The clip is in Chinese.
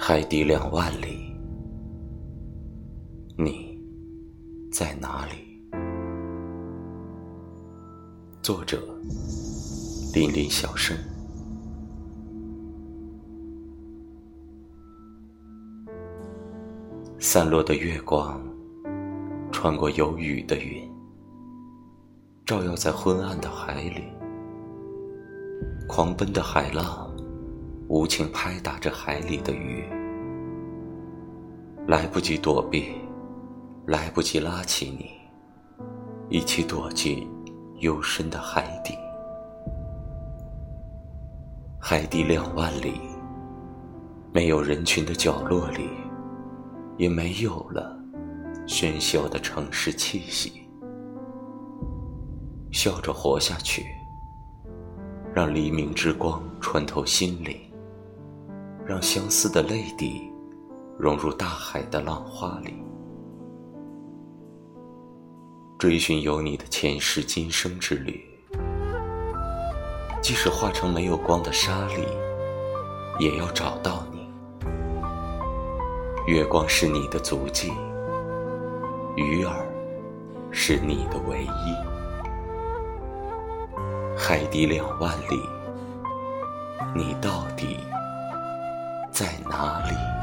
海底两万里，你在哪里？作者：林林小生。散落的月光，穿过有雨的云，照耀在昏暗的海里。狂奔的海浪，无情拍打着海里的鱼，来不及躲避，来不及拉起你，一起躲进幽深的海底。海底两万里，没有人群的角落里，也没有了喧嚣的城市气息。笑着活下去。让黎明之光穿透心灵，让相思的泪滴融入大海的浪花里，追寻有你的前世今生之旅。即使化成没有光的沙粒，也要找到你。月光是你的足迹，鱼儿是你的唯一。海底两万里，你到底在哪里？